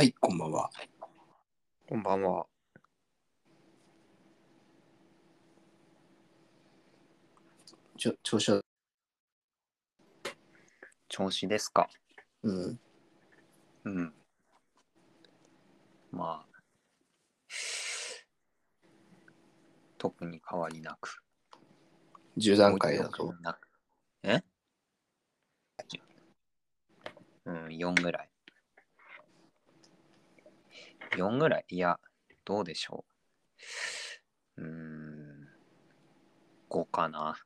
はい、こんばんは。こんばんは。ちょ調子は、調子ですか？うん、うん。まあ、特に変わりなく。10段階だと。え？うん、4ぐらい。4ぐらい？いや、どうでしょう。うーん、5かな。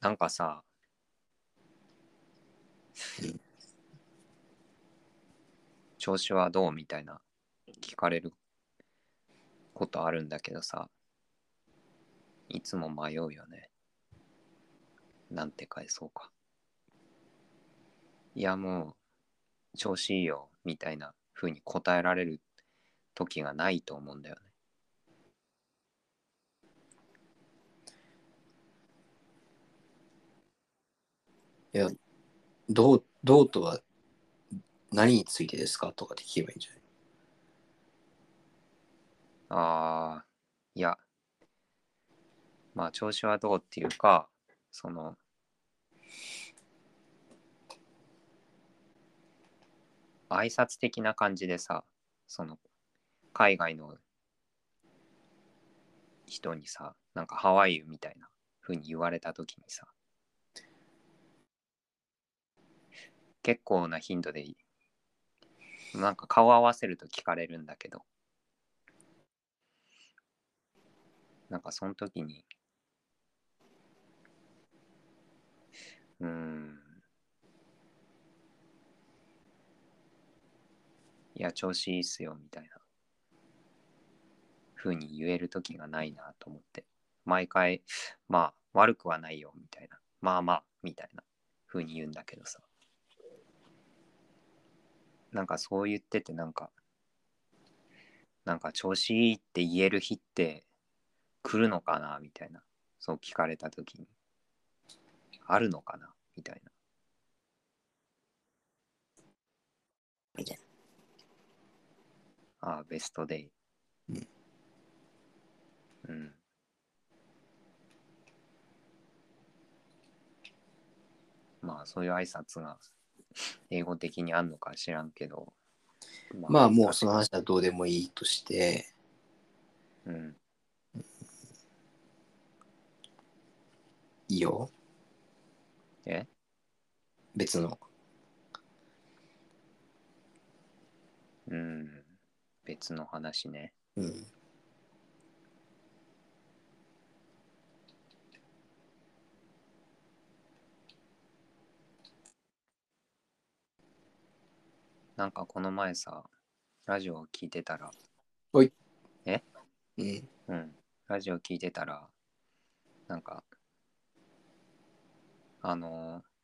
なんかさ、調子はどう？みたいな聞かれることあるんだけどさ、いつも迷うよね。なんて返そうか。いやもう、調子いいよ、みたいな風に答えられる時がないと思うんだよね。いや、どう、どうとは何についてですかとかって聞けばいいんじゃない？ああ、いや、まあ調子はどうっていうか、その、挨拶的な感じでさ、その、海外の人にさ、なんかハワイユみたいな風に言われた時にさ、結構な頻度で、なんか顔合わせると聞かれるんだけど、なんかその時に、うーん、いや、調子いいっすよ、みたいな、風に言える時がないなと思って、毎回、まあ、悪くはないよ、みたいな、まあまあ、みたいな風に言うんだけどさ、なんかそう言ってて、なんか、なんか調子いいって言える日って来るのかなみたいな。そう聞かれた時に。あるのかなみたいな。みたいなああ、ベストデイ。うん。うん。まあ、そういう挨拶が英語的にあんのか知らんけど。まあもうその話はどうでもいいとして、うん。いいよ。え？別の。うん。別の話ね。うん。なんかこの前さ、ラジオを聞いてたら、うん。うん、ラジオ聞いてたら、なんか、あのー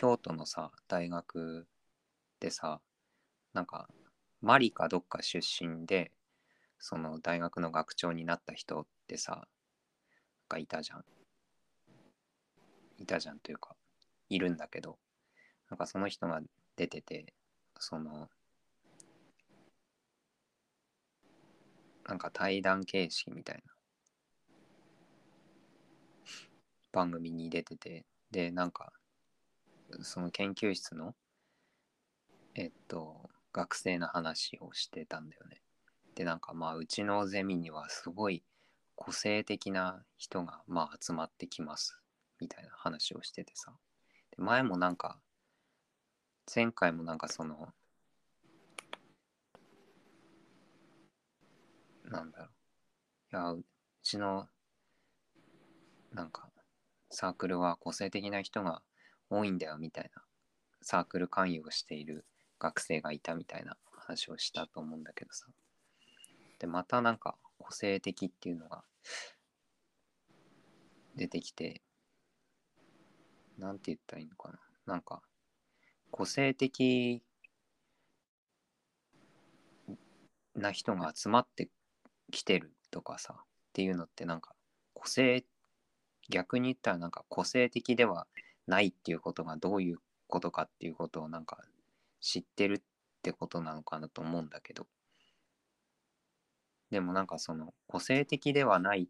京都のさ、大学でさ、なんか、マリかどっか出身で、その大学の学長になった人ってさ、がいたじゃん。いたじゃんというか、いるんだけど、なんかその人が出てて、その、なんか対談形式みたいな番組に出てて、で、なんか、その研究室の、えっと、学生の話をしてたんだよね。で、なんかまあ、うちのゼミにはすごい個性的な人がまあ集まってきます、みたいな話をしててさ。で前もなんか、前回もなんかその、なんだろう。いや、うちの、なんか、サークルは個性的な人が多いんだよ、みたいな、サークル勧誘をしている学生がいたみたいな話をしたと思うんだけどさ。で、またなんか、個性的っていうのが出てきて、なんて言ったらいいのかな。なんか、個性的な人が集まってきてるとかさっていうのってなんか個性逆に言ったらなんか個性的ではないっていうことがどういうことかっていうことをなんか知ってるってことなのかなと思うんだけど。でもなんかその個性的ではないっ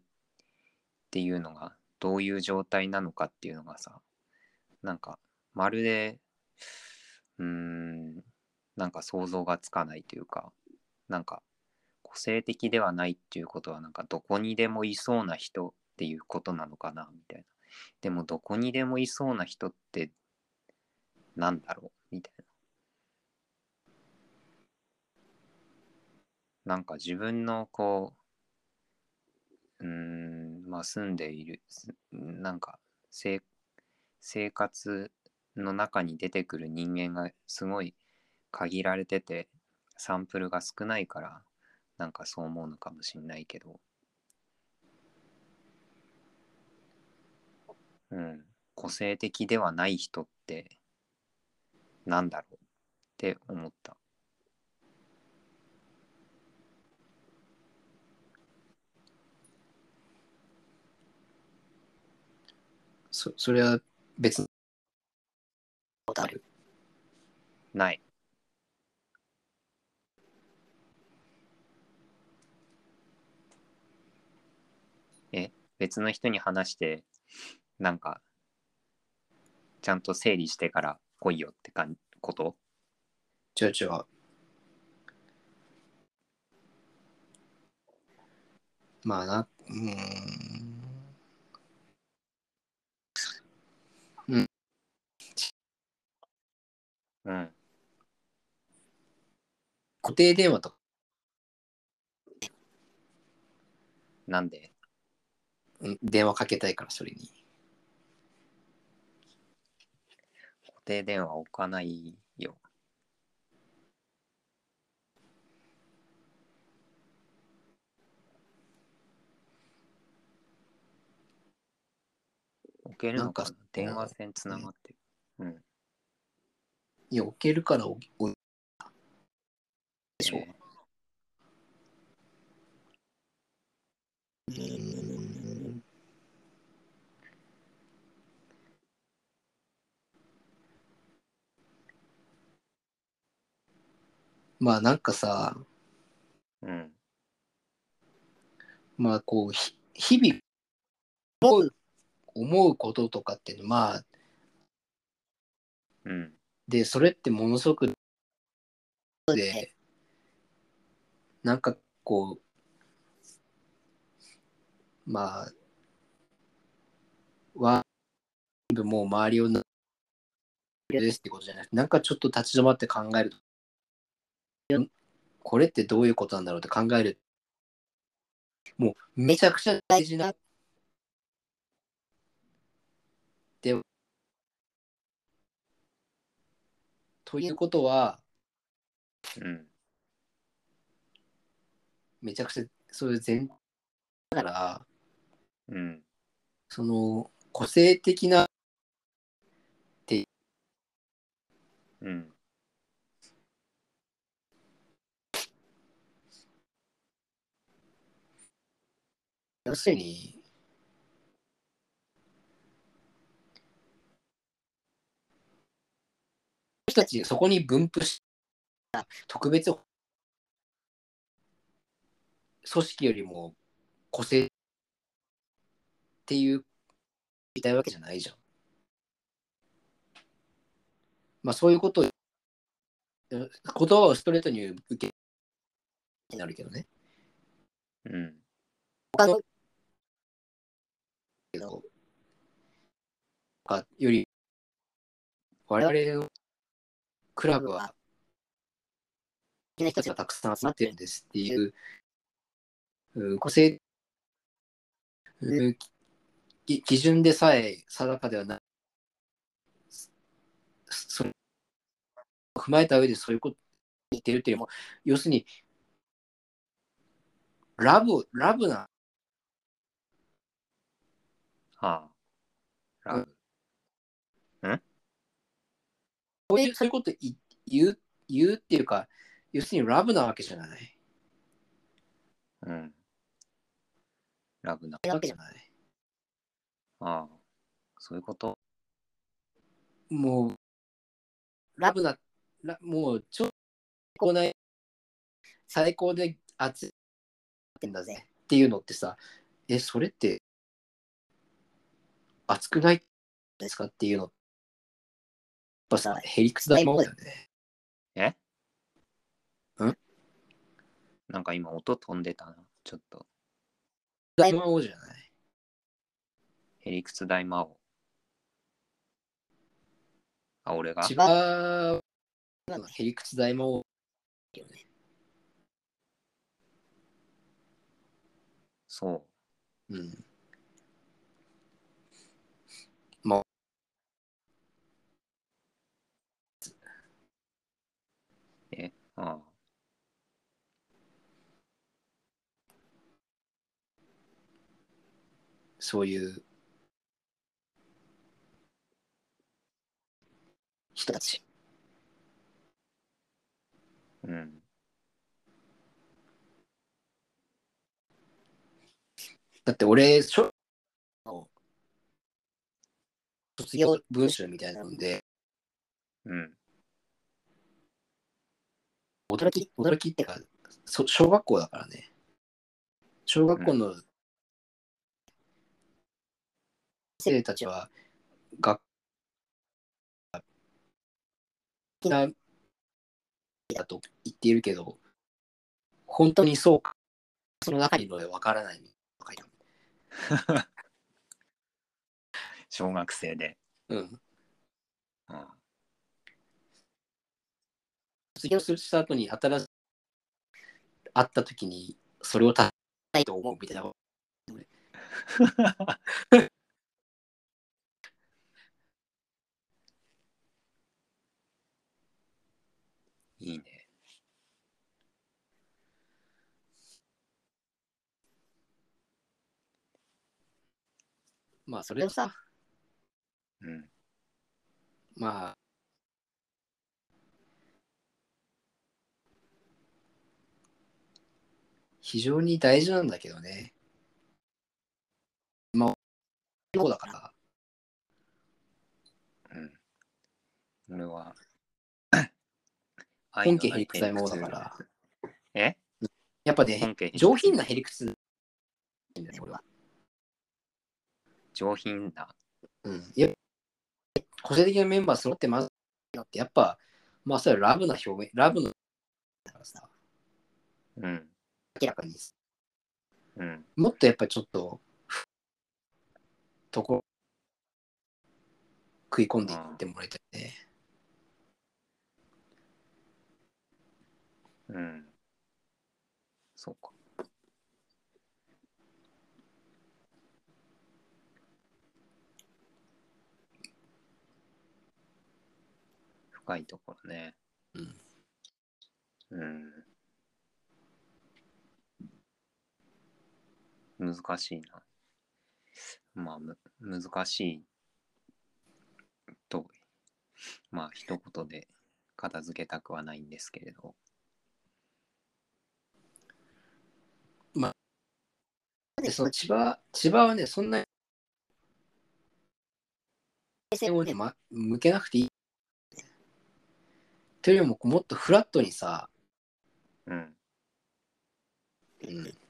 ていうのがどういう状態なのかっていうのがさなんかまるでうーんなんか想像がつかないというかなんか個性的ではないっていうことはなんかどこにでもいそうな人っていうことなのかなみたいな。でもどこにでもいそうな人ってなんだろうみたいな。なんか自分のこううんまあ住んでいるすなんか生生活の中に出てくる人間がすごい限られててサンプルが少ないからなんかそう思うのかもしんないけど。うん。個性的ではない人ってなんだろうって思った。そそれは別あるないえ別の人に話してなんかちゃんと整理してから来いよってかんこと？違う違う。まあな、うーん。うん。固定電話とか、なんでうん電話かけたいから、それに。固定電話置かないよ。置けるのか電話線つながってる。うんいや、置けるから置き置いでしょ。えうんまあなんかさ、うんまあこう、ひ日々思う、思うこととかっていうのまあ、うんで、それってものすごく、で、なんかこう、まあ、は、全部もう周りをな、ですってことじゃなくて、なんかちょっと立ち止まって考えると、これってどういうことなんだろうって考える。もうめちゃくちゃ大事な。で、ということは、うん。めちゃくちゃそういう全だから、うん。その個性的なうん。要するに人たちそこに分布した特別組織よりも個性っていう言いたいわけじゃないじゃん。まあそういうことを言葉をストレートに受けになるけどね。うん他のけどかより我々のクラブは。好きな人たちがたくさん集まってるんですっていううん個性う基準でさえ定かではない。それを踏まえた上でそういうこと言ってるっていうよりも。要するにラブラブな。はあ。ラブそういうそういうこと言う言うっていうか、要するにラブなわけじゃない。うん。ラブなわけじゃない。ああ、そういうこと？もう、ラブな、ラもう、ちょっと、ない、最高で熱い。ってんだぜっていうのってさ、え、それって、熱くないですか？っていうの、やっぱさ、へりくつ大魔王だよね。え？ん？なんか今音飛んでたな。ちょっと。大魔王じゃない？へりくつ大魔王。あ、俺が？千葉のへりくつ大魔王。そう。うん。まあ、えああ。そういう人たち。うん。だって俺、小の卒業文集みたいなので、うん。驚き、驚きってか、そ小学校だからね。小学校の生たちは、学なだと言っているけど、本当にそうか、その中にいるのでわからないとか言う小学生で。うん。うん。卒業した後に新しい会った時にそれを足したいと思うみたいないいね。まあそれをさうん。まあ非常に大事なんだけどね。まあそうだから。うん。俺は、本家へりくつ大魔王だから。え？やっぱね上品なへりくつ上品な。うん。いや個性的なメンバー揃ってますよってやっぱまあそれはラブな表現ラブのだからさ。うん。明らかにうん。もっとやっぱちょっと、とこ、食い込んでいってもらいたいね。うん。そうか。深いところね。うん。うん。難しいな。まあ、む難しいと、まあ、一言で片付けたくはないんですけれど。で、その千葉、千葉はね、そんなに、目線をね、ま、向けなくていい。というよりも、もっとフラットにさ、うん。うん。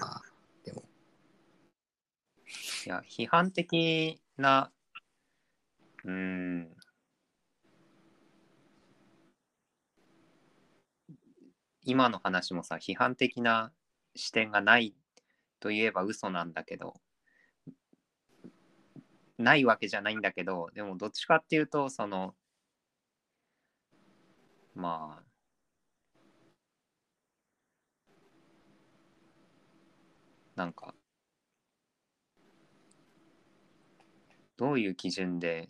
ああ、でも、いや、批判的な、うーん、今の話もさ、批判的な視点がないといえば嘘なんだけど、ないわけじゃないんだけど、でもどっちかっていうと、その、まあ、なんか、どういう基準で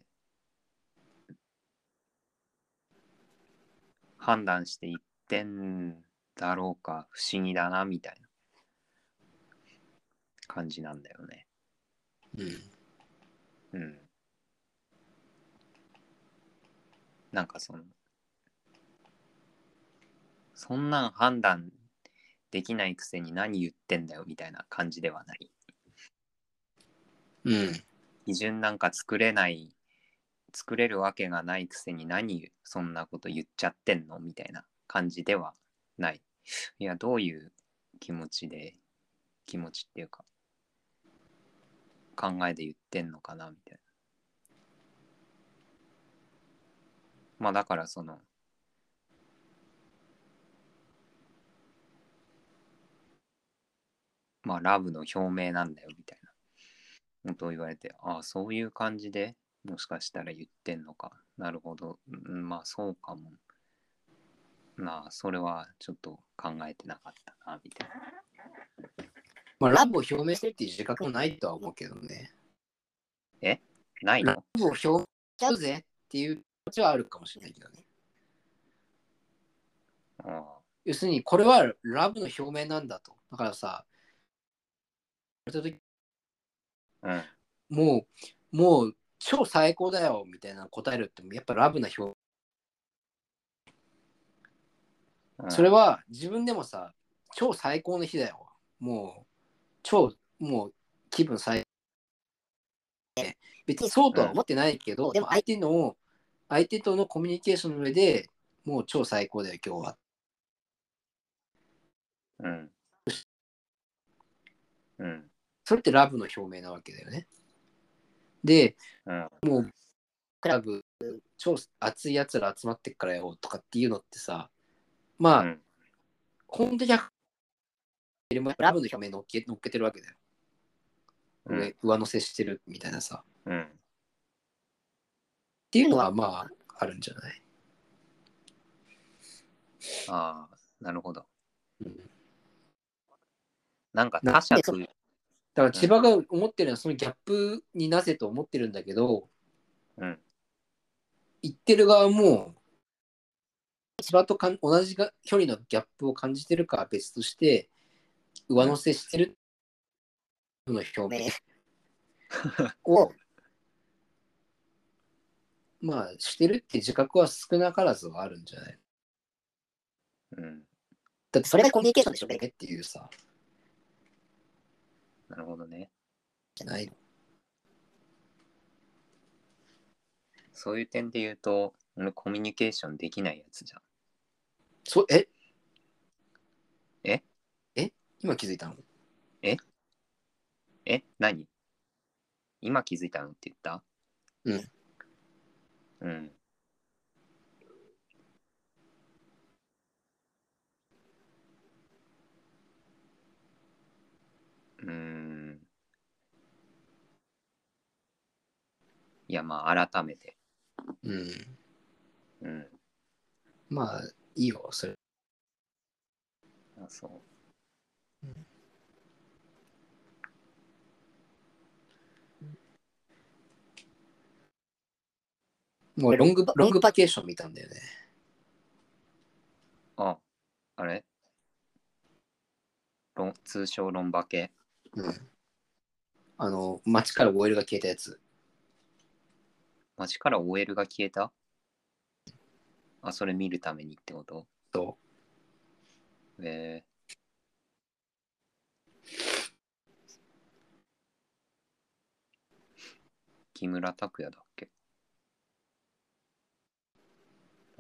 判断していってんだろうか不思議だなみたいな感じなんだよね。うん。うん。なんかそのそんなん判断できないくせに何言ってんだよみたいな感じではない。うん。基準なんか作れない作れるわけがないくせに何そんなこと言っちゃってんのみたいな感じではないいやどういう気持ちで気持ちっていうか考えで言ってんのかなみたいなまあだからそのまあラブの表明なんだよみたいな。ことを言われてああそういう感じでもしかしたら言ってんのか。なるほど。うんまあそうかも。まあそれはちょっと考えてなかったなみたいな。まあ、ラブを表明してるっていう自覚もないとは思うけどね。ないの？ラブを表明しちゃうぜっていう気持ちはあるかもしれないけどね。あ。要するに、これはラブの表明なんだと。だからさ、た時あうん。もう、もう超最高だよみたいな答えるって、やっぱラブな表うん。それは自分でもさ、超最高の日だよ。もう、超、もう気分最別にそうとは思ってないけど、でも相手の、相手とのコミュニケーションの上でもう超最高だよ、今日は。うん。うんそれってラブの表明なわけだよね。で、うん。もう、クラブ、超熱いやつら集まってっからよとかっていうのってさ、まあ、うん。本当にラブの表明乗っけ乗っけてるわけだよ。うん。上上乗せしてるみたいなさ。うん。っていうのはまあ、あるんじゃない？ああなるほど。うん。なんか他者とだから千葉が思ってるのはそのギャップになぜと思ってるんだけど、うん。言ってる側も千葉とかん同じが距離のギャップを感じてるかは別として上乗せしてるの表明 をまあしてるって自覚は少なからずはあるんじゃないうん。だってそれがコミュニケーションでしょねっていうさなるほどね。じゃない。のそういう点で言うと俺コミュニケーションできないやつじゃん。そえ？え？え？今気づいたの？え？何？今気づいたのって言った？うん。うん。うーん。いや、まあ、改めて。うんうん。まあいいよそれあそもうロングバロングバケーション見たんだよねう。あ、あれ？ロン通称ロンバケ？うんあの街から OL が消えたやつ街から OL が消えた？あ、それ見るためにってこと？とえ。木村拓哉だっけ？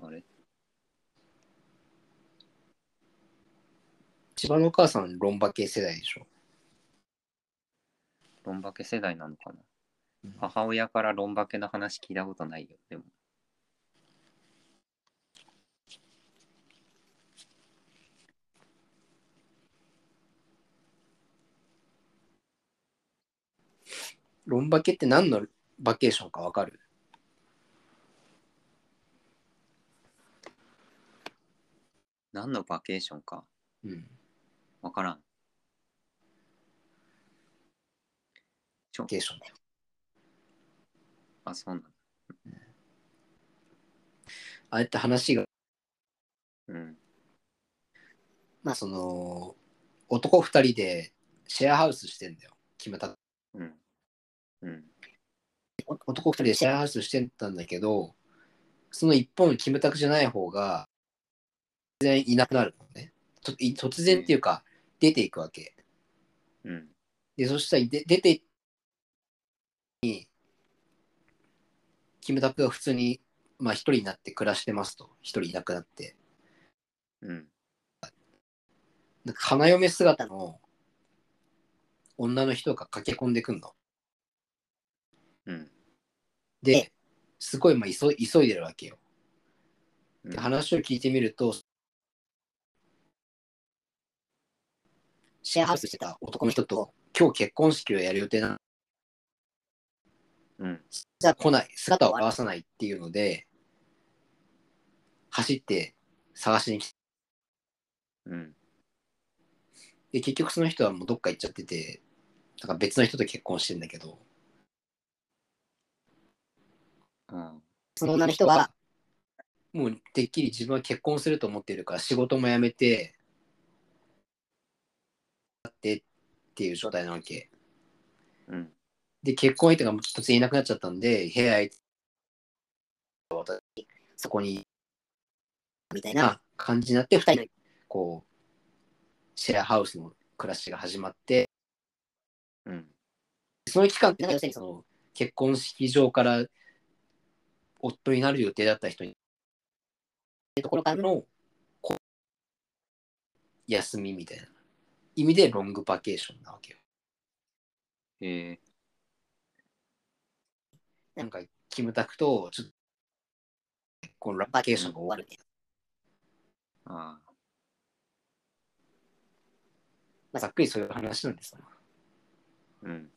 あれ？千葉のお母さんロンバ系世代でしょ、ロンバケ世代なのかな？うん母親からロンバケの話聞いたことないよ、でも。ロンバ系って何のバケーションかわかる？何のバケーションか？うん。わからん。ちょバケーションだよあ、そうなの。あれって話がうん。まあその男二人でシェアハウスしてんだよ決めたうん。うん。お男二人でシェアハウスしてたんだけどその一方のキムタクじゃない方が突然いなくなるのねとい突然っていうか出ていくわけうん。でそしたらで出てに、キムタクが普通に、まあ一人になって暮らしてますと。一人いなくなって。うん。なんか花嫁姿の女の人が駆け込んでくんの。うん。で、すごいまあ急い急いでるわけよ。うんで、話を聞いてみると、シェアハウスしてた男の人と今日結婚式をやる予定なのうん。じゃあ来ない、姿を現さないっていうので、走って探しに来て、うん。で、結局その人はもうどっか行っちゃってて、なんか別の人と結婚してんだけど、うん。その女の人は、もうてっきり自分は結婚すると思ってるから仕事も辞めて、ってっていう状態なわけ。うん。で、結婚相手が突然いなくなっちゃったんで、部屋へ私そこに、みたいな感じになって、二人の、こう、シェアハウスの暮らしが始まって、うん。その期間って、要するにその、結婚式場から夫になる予定だった人に、ところからの、休みみたいな意味でロングバケーションなわけよ。へえ。なんか、キムタクと、ちょっと、このバケーションが終わる。ああ。まあ、ざっくりそういう話なんですよ。うん。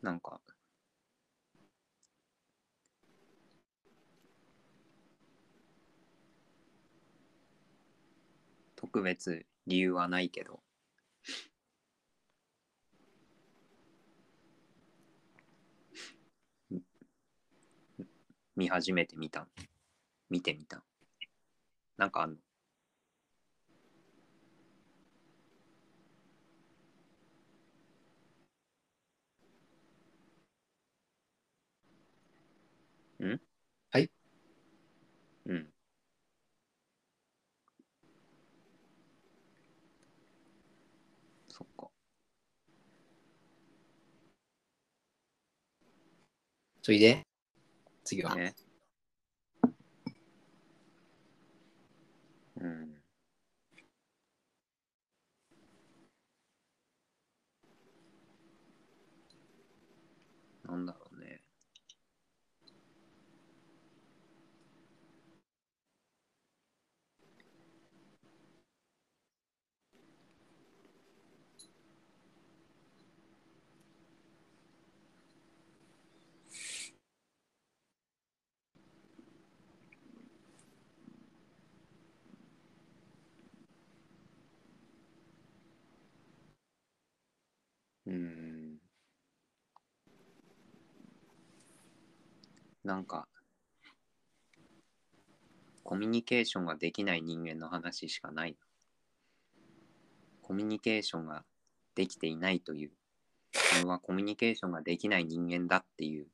なんか、特別理由はないけど、見始めてみた。見てみた。なんかあんのんはい。うん。そっか。それで、次は。ね。うん。なんだろうね。うん。なんか、コミュニケーションができない人間の話しかない。コミュニケーションができていないという、これはコミュニケーションができない人間だっていう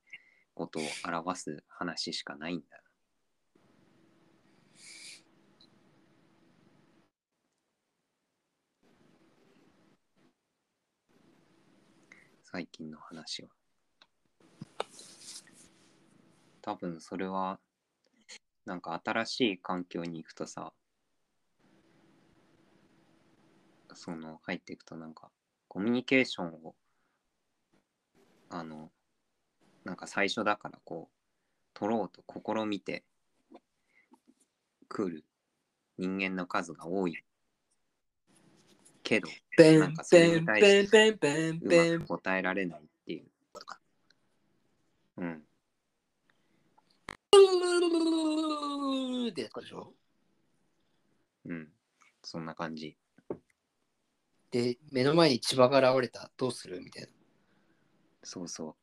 ことを表す話しかないんだ。最近の話は。多分それは、なんか新しい環境に行くとさ、その入っていくとなんかコミュニケーションをあのなんか最初だからこう取ろうと試みてくる人間の数が多いけどなんかそれに対しペンペンペンうまく答えられないっていう。うん。ってやつでしょうん。そんな感じ。で、目の前に千葉が現れた。どうするみたいな。そうそ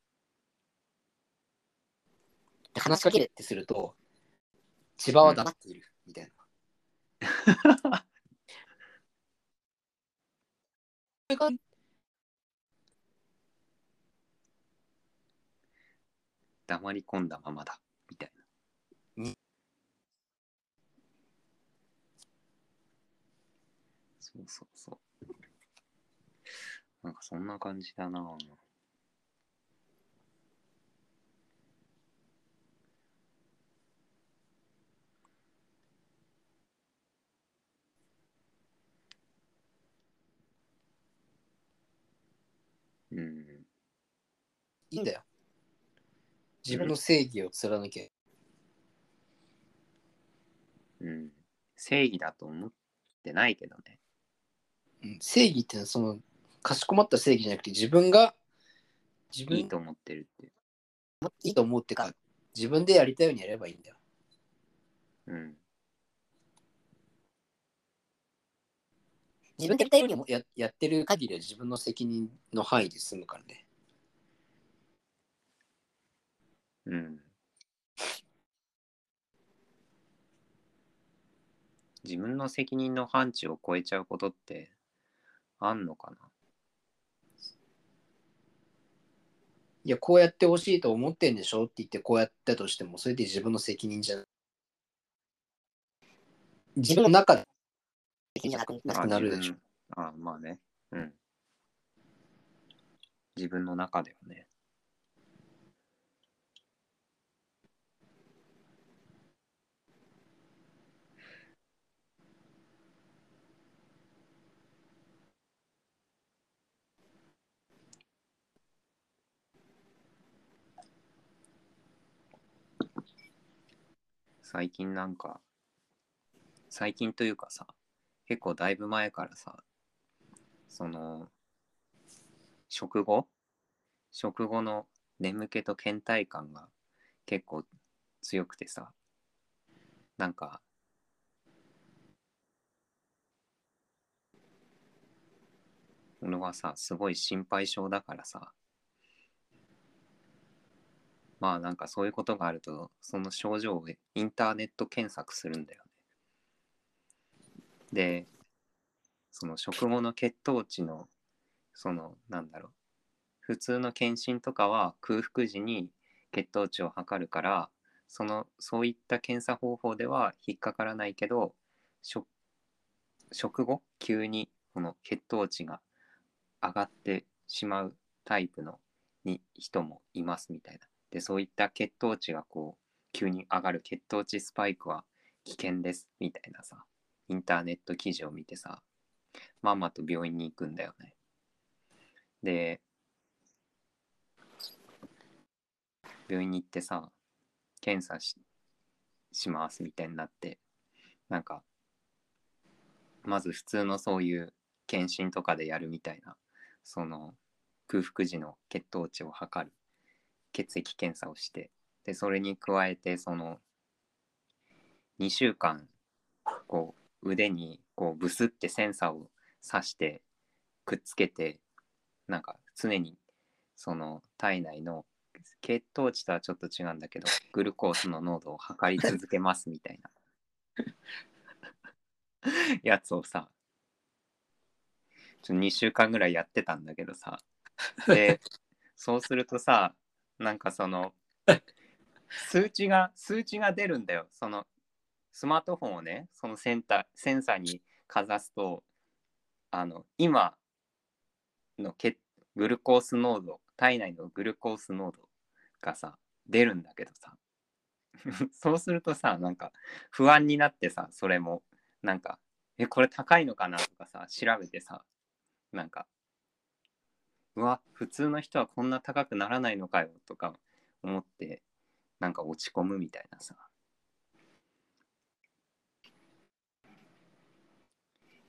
で話しかけるってすると、千葉は黙っている。みたいな。黙り込んだままだ。みたいな。そうそうそう。なんかそんな感じだなうん。いいんだよ。自分の正義を貫け。うん。正義だと思ってないけどね。うん正義ってのはその、かしこまった正義じゃなくて、自分が、自分いいと思ってるっていう。いいと思うってか、自分でやりたいようにやればいいんだよ。うん。自分でやりたいようにもややってる限りは自分の責任の範囲で済むからね。うん。自分の責任の範疇を超えちゃうことってあんのかな？いや、こうやってほしいと思ってんでしょ？って言って、こうやったとしても、それで自分の責任じゃ。自分の中で責任じゃなくなくなるでしょ。ああ、まあね。うん。自分の中ではね。最近なんか、最近というかさ、結構だいぶ前からさ、その、食後？食後の眠気と倦怠感が結構強くてさ、なんか、俺はさ、すごい心配性だからさ、まあなんかそういうことがあると、その症状をインターネット検索するんだよね。で、その食後の血糖値の、そのなんだろう、普通の検診とかは空腹時に血糖値を測るから、そのそういった検査方法では引っかからないけど、食後急にこの血糖値が上がってしまうタイプのに人もいますみたいな。でそういった血糖値がこう急に上がる血糖値スパイクは危険ですみたいなさインターネット記事を見てさまんまと病院に行くんだよね。で病院に行ってさ検査ししますみたいになってなんかまず普通のそういう検診とかでやるみたいなその空腹時の血糖値を測る血液検査をしてでそれに加えてその2週間こう腕にこうブスってセンサーを刺してくっつけてなんか常にその体内の血糖値とはちょっと違うんだけど グルコースの濃度を測り続けますみたいな。やつをさちょ2週間ぐらいやってたんだけどさ。でそうするとさなんかその数値が数値が出るんだよ。そのスマートフォンをねそのセンタセンサーにかざすとあの今の血グルコース濃度体内のグルコース濃度がさ出るんだけどさ。そうするとさなんか不安になってさそれも。なんかえこれ高いのかなとかさ調べてさ。なんかうわ普通の人はこんな高くならないのかよとか思ってなんか落ち込むみたいなさ。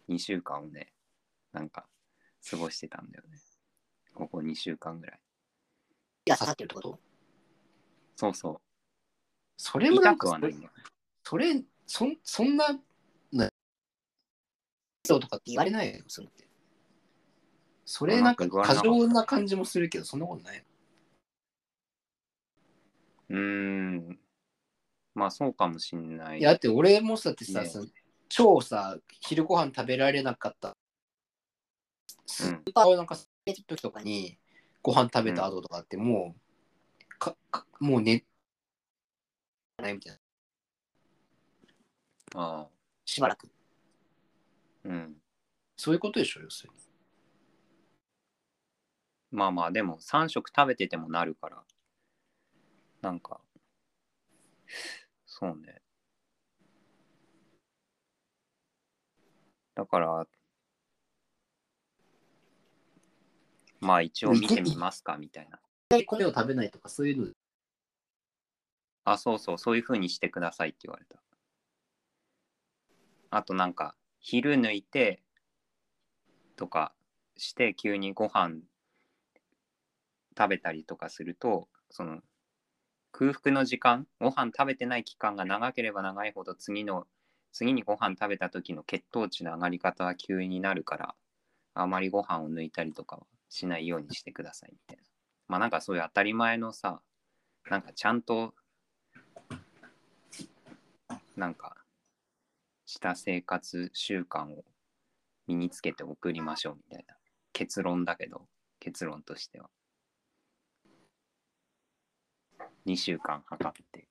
2週間をねなんか過ごしてたんだよね。ここ2週間ぐらい。いや、刺さってるってこと？そうそう。それもなんか痛くはないんだよね。それ、そんそんな、なそうとかって言われないよ、それって。それなんか過剰な感じもするけど、そんなことない。うーんまあそうかもしんないいや、だって俺もさ、だってさ、ね超さ、昼ご飯食べられなかった。スーパーをなんか、時とかに、ご飯食べた後とかってもう、かかもう寝ないみたいな。ああしばらく。うんそういうことでしょ、要するに。まあまあ、でも3食食べててもなるから、なんか、そうね。だから、まあ一応見てみますかみたいな。米を食べないとか、そういうの。あ、そうそう、そういう風にしてくださいって言われた。あとなんか、昼抜いてとかして急にご飯食べたりとかすると、その空腹の時間、ご飯食べてない期間が長ければ長いほど次の、次にご飯食べた時の血糖値の上がり方は急になるから、あまりご飯を抜いたりとかはしないようにしてくださいみたいな。まあなんかそういう当たり前のさ、なんかちゃんとなんかした生活習慣を身につけて送りましょうみたいな結論だけど結論としては2週間測って。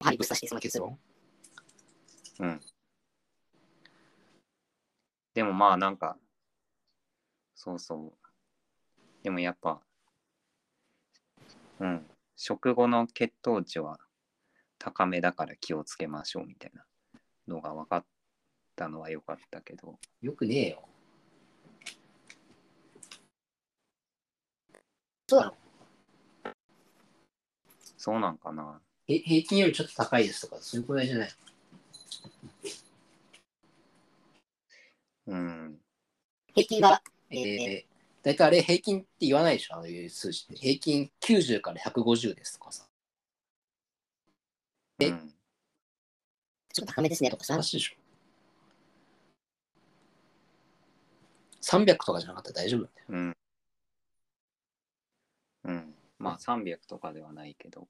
ハリブスタしてその結論。うん。でもまあなんかそうそう。でもやっぱうん。食後の血糖値は高めだから気をつけましょうみたいなのが分かったのは良かったけど。よくねえよ。そうなのそうなんかなへ平均よりちょっと高いですとか、そういうくらいじゃない？うん平均が、ええー、大体あれ平均って言わないでしょ、ああいう数字って。平均90から150ですとかさ。えうんちょっと高めですねとかさおか、しいでしょ。300とかじゃなかったら大丈夫だよ。うんうんまあ300とかではないけど。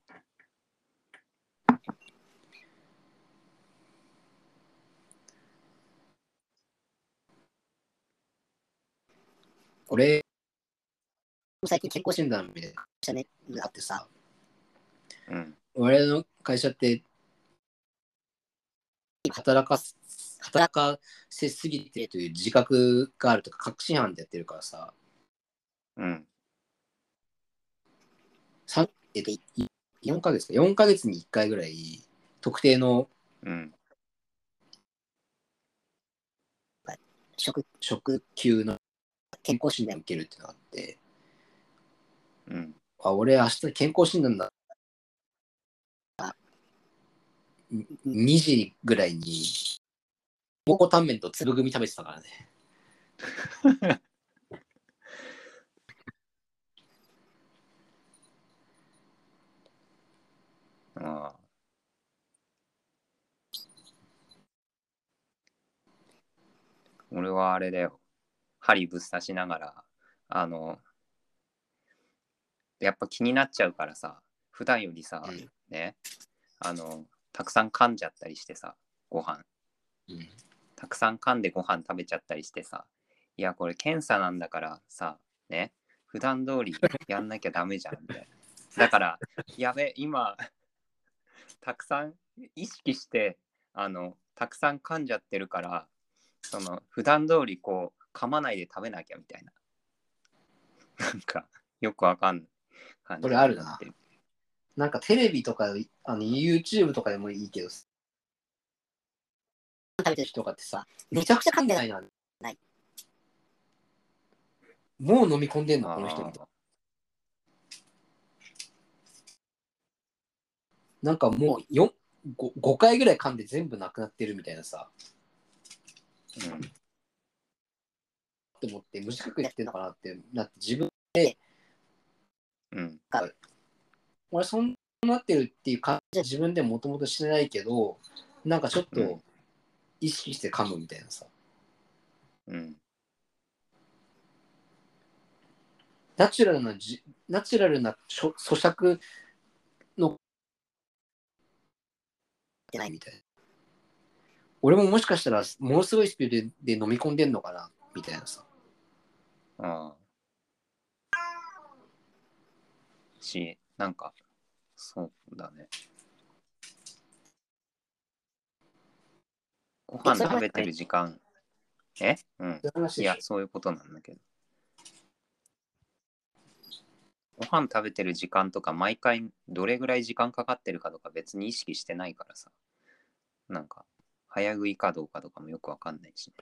俺、最近健康診診断みたいなの断ね。があってさ、うん。我々の会社って、働かす、働かせすぎてという自覚があるとか、確信犯でやってるからさ、うんさえっと、い4ヶ月か、4ヶ月に1回ぐらい、特定のうん食、食級の健康診断受けるっていうのがあって、うんあ、俺明日健康診断だ。に2時ぐらいに、蒙古タンメンと粒組食べてたからね。ああ俺はあれだよ。針ぶっ刺しながらあのやっぱ気になっちゃうからさ普段よりさ、うん。ねあのたくさん噛んじゃったりしてさご飯。うん。たくさん噛んでご飯食べちゃったりしてさいやこれ検査なんだからさね普段通りやんなきゃダメじゃんみたいな。だからやべ今たくさん意識してあのたくさん噛んじゃってるからその普段通りこう噛まないで食べなきゃみたいな なんかよくわかんない感じこれあるななんかテレビとか、あの YouTube とかでもいいけど、食べてる人とかってさ、めちゃくちゃ噛んでない。ないな。ないもう飲み込んでんの、あこの人みたいーな。なんかもう 5, 5回ぐらい噛んで全部なくなってるみたいなさ、うんって思って無自覚でやってんのかなってなって自分うん。俺そんなってるっていう感じは自分でもともとしてないけどなんかちょっうんと意識して噛むみたいなさ、うん。ナチュラルなじナチュラルな咀嚼のてないみたい。な俺ももしかしたらものすごいスピードでで飲み込んでんのかなみたいなさ。ああしなんかそうだね。ご飯食べてる時間。え？うん。いや、そういうことなんだけど。ご飯食べてる時間とか、毎回どれぐらい時間かかってるかとか別に意識してないからさ。なんか、早食いかどうかとかもよくわかんないしね。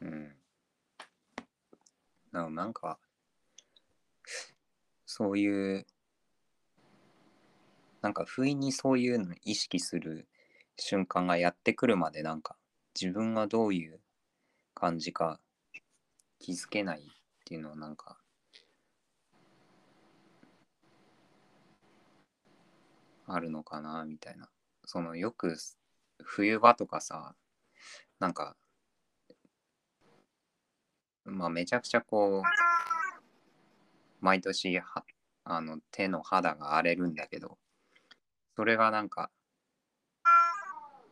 うん。ななんか、そういう、なんか不意にそういうの意識する瞬間がやってくるまでなんか自分がどういう感じか気づけないっていうのはなんかあるのかなみたいな。そのよく冬場とかさ、なんかまあめちゃくちゃこう毎年はあの手の肌が荒れるんだけどそれがなんか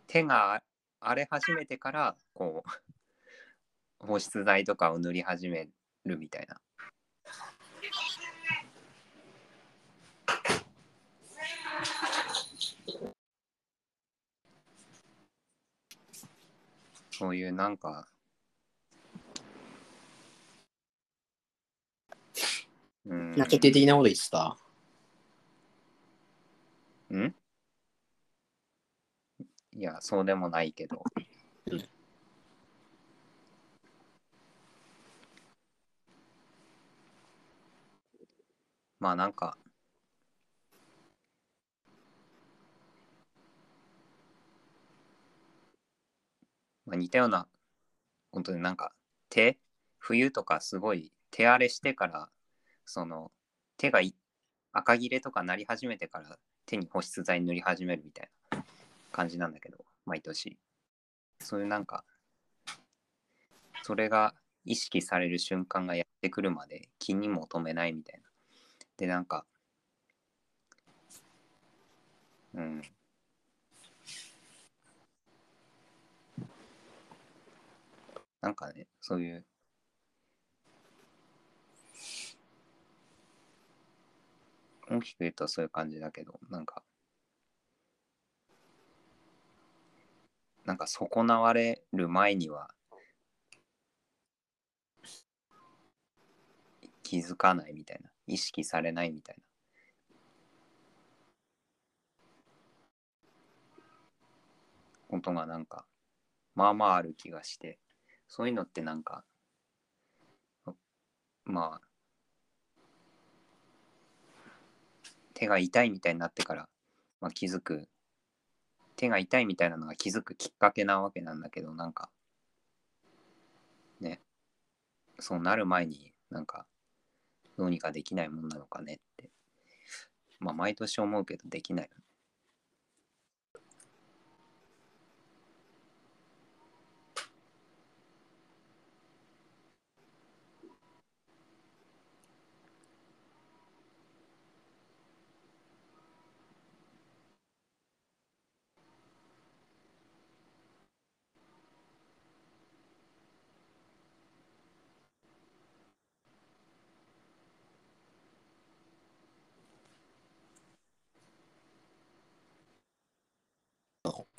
手が荒れ始めてからこう保湿剤とかを塗り始めるみたいな。そういうなんかうん。な決定的なこと言ってた？ん？いや、そうでもないけど。うんまあなんか、まあ、似たような、本当になんか手、冬とかすごい手荒れしてから、その手が赤切れとかなり始めてから手に保湿剤塗り始めるみたいな感じなんだけど、毎年。そういうなんか、それが意識される瞬間がやってくるまで気にも留めないみたいな。で、なんか、うん。なんかね、そういう、大きく言うとそういう感じだけど、なんか、なんか損なわれる前には気づかないみたいな、意識されないみたいな。ことがなんか、まあまあある気がして、そういうのってなんか、まあ、手が痛いみたいになってから、まあ、気づく。手が痛いみたいなのが気づくきっかけなわけなんだけどなんかね。そうなる前になんかどうにかできないもんなのかねって。まあ毎年思うけどできないよね。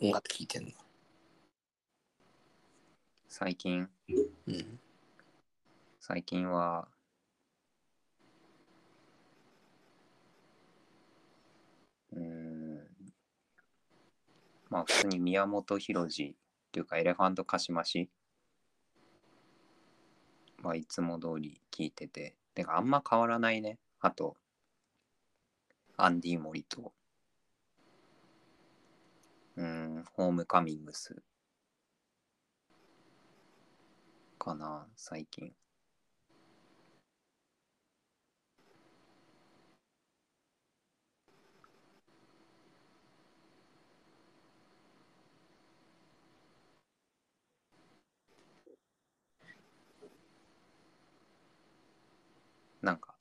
音楽聴いてんの？最近？うん。最近はうーん。まあ普通に宮本浩次っていうかエレファントカシマシはいつも通り聞いてて。てかあんま変わらないね。あとアンディ・モリとホームカミングス。かな最近。なんか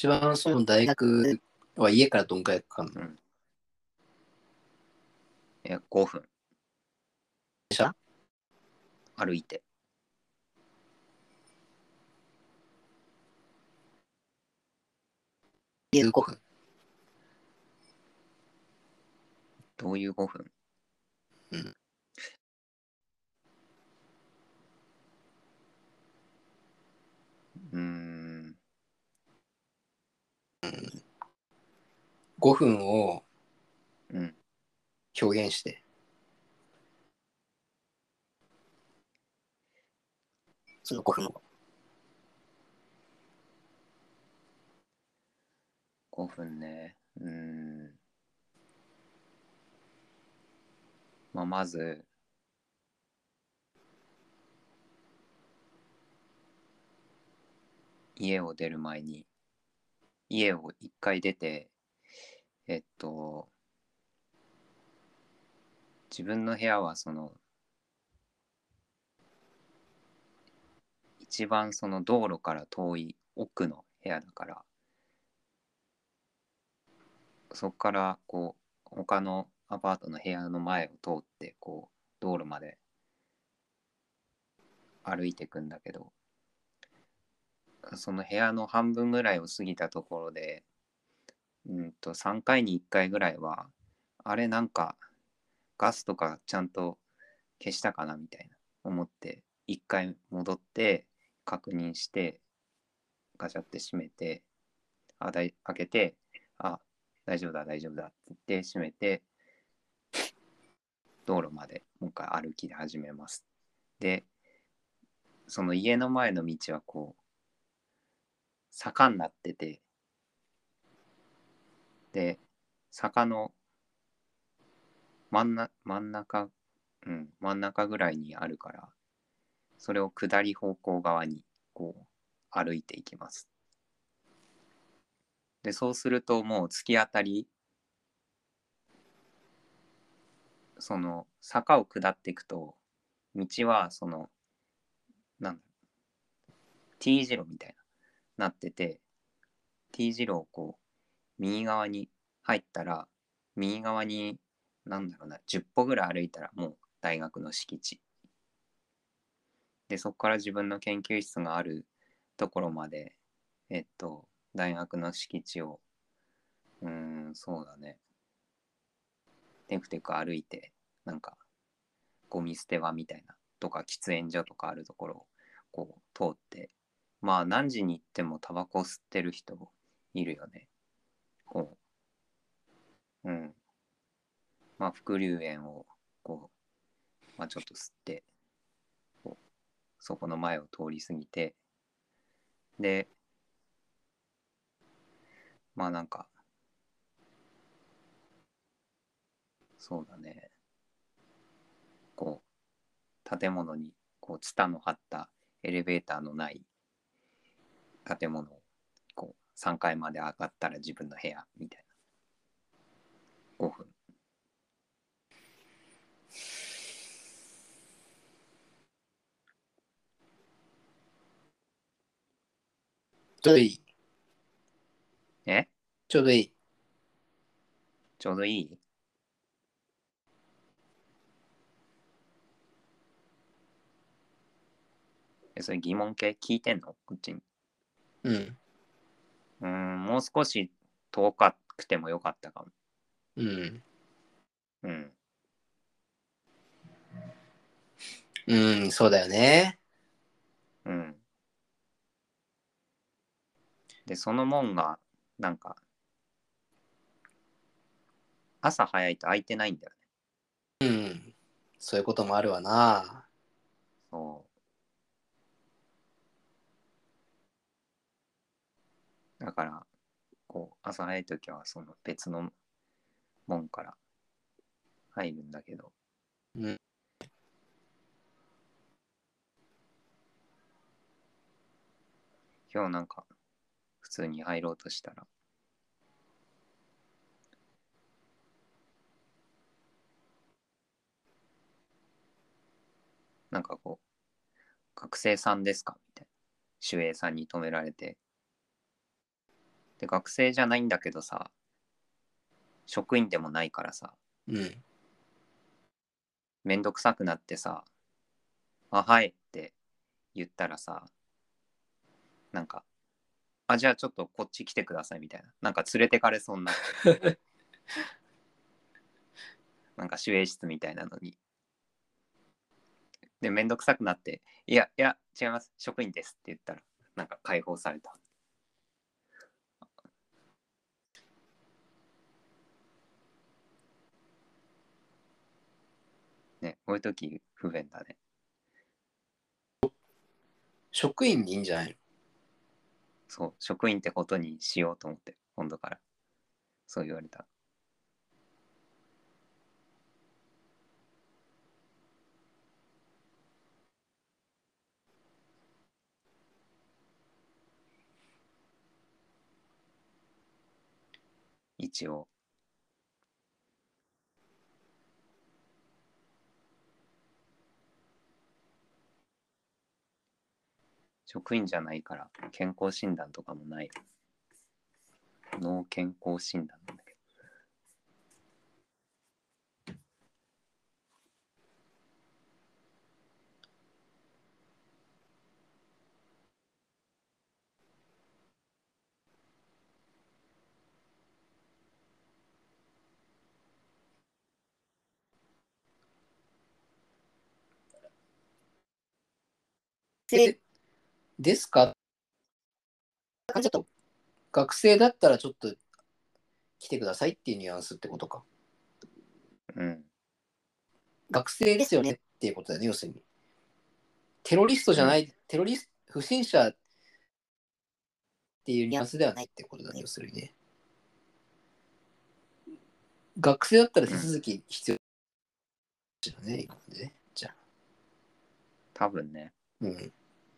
一番その大学は家からどんくらいかかるの？え、5分。電車？歩いて。家5分？どういう5分？うん。5分をうん。表現して。その5分を。5分ね。うーん。まあ、まず、家を出る前に、家を一回出て、えっと、自分の部屋はその、一番その道路から遠い奥の部屋だから、そこからこう他のアパートの部屋の前を通ってこう道路まで歩いていくんだけどその部屋の半分ぐらいを過ぎたところでうんと3回に1回ぐらいはあれなんかガスとかちゃんと消したかなみたいな思って1回戻って確認してガチャって閉めてあだい開けてあ大丈夫だ、大丈夫だって言って閉めて、道路までもう一回歩きで始めます。で、その家の前の道はこう、坂になってて、で、坂の真んな真ん中、うん、真ん中ぐらいにあるから、それを下り方向側にこう歩いていきます。で、そうするともう突き当たり、その坂を下っていくと、道はその、なんだ T 字路みたいな、なってて、T 字路をこう、右側に入ったら、右側に、なんだろうな、10歩ぐらい歩いたらもう大学の敷地。で、そこから自分の研究室があるところまで、えっと、大学の敷地を、うーん、そうだね。テクテク歩いて、なんか、ゴミ捨て場みたいな、とか喫煙所とかあるところを、こう、通って、まあ、何時に行ってもタバコ吸ってる人いるよね。こう、うん。まあ、副流煙を、こう、まあ、ちょっと吸って、こう、そこの前を通り過ぎて、で、まあなんか、そうだね。こう、建物に、こう、ツタの張ったエレベーターのない建物を、3階まで上がったら自分の部屋みたいな。5分。ちょうどいい。え？ちょうどいい。ちょうどいい？え、それ疑問系聞いてんの？こっちに。うん。うーん、もう少し遠かくてもよかったかも。うん。うん。うん、そうだよね。うん。で、その門が、なんか、朝早いと開いてないんだよね。うん。そういうこともあるわな。そう。だから、こう、朝早い時は、その別の門から入るんだけど。うん。今日なんか、普通に入ろうとしたら、なんかこう、学生さんですか？みたいな。守衛さんに止められて。で、学生じゃないんだけどさ、職員でもないからさ、うん。めんどくさくなってさ、あ、はいって言ったらさ、なんか、あ、じゃあちょっとこっち来てくださいみたいな。なんか連れてかれそうになって。なんか守衛室みたいなのに。で、めんどくさくなって、いや、いや、違います。職員ですって言ったら、なんか解放された。ね、こういう時不便だね。職員にいいんじゃないの？そう、職員ってことにしようと思って、今度から。そう言われた。一応。職員じゃないから健康診断とかもない。脳健康診断なんだけど。でですか？感じだと、学生だったらちょっと来てくださいっていうニュアンスってことか。うん。学生ですよねっていうことだよね、要するに。テロリストじゃない、テロリスト、不審者っていうニュアンスではないってことだね、要するにね。学生だったら手続き必要だね、今までね。じゃあ。多分ね。うん。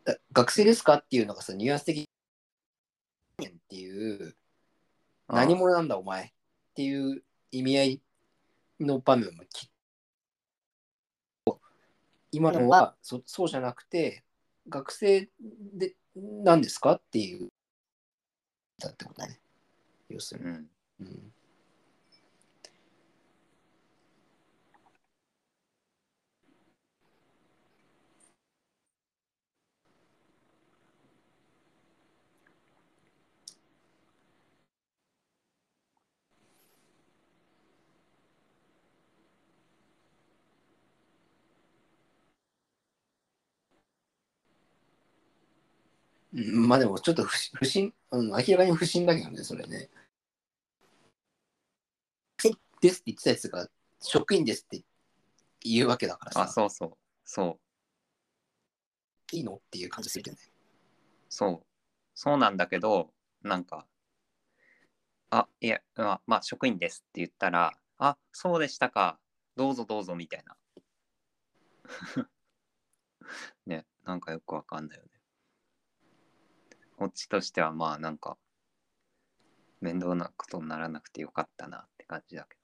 だ学生ですか？っていうのがさ、ニュアンス的っていう、あ。何者なんだお前っていう意味合いの場面もき今のはそそうじゃなくて学生で何ですか？っていうだってことだね。要するに、うん。うんまあでもちょっと不不審、うん、明らかに不審だけどね、それね。ですって言ってたやつが職員ですって言うわけだからあ、さ、そうそう。そう。いいの？っていう感じするよね。そう。そうなんだけど、なんか、あ、いや、まあ、まあ、職員ですって言ったら、あ、そうでしたか。どうぞどうぞみたいな。ね、なんかよくわかんないよね。こっちとしてはまあなんか、面倒なことにならなくてよかったなって感じだけど。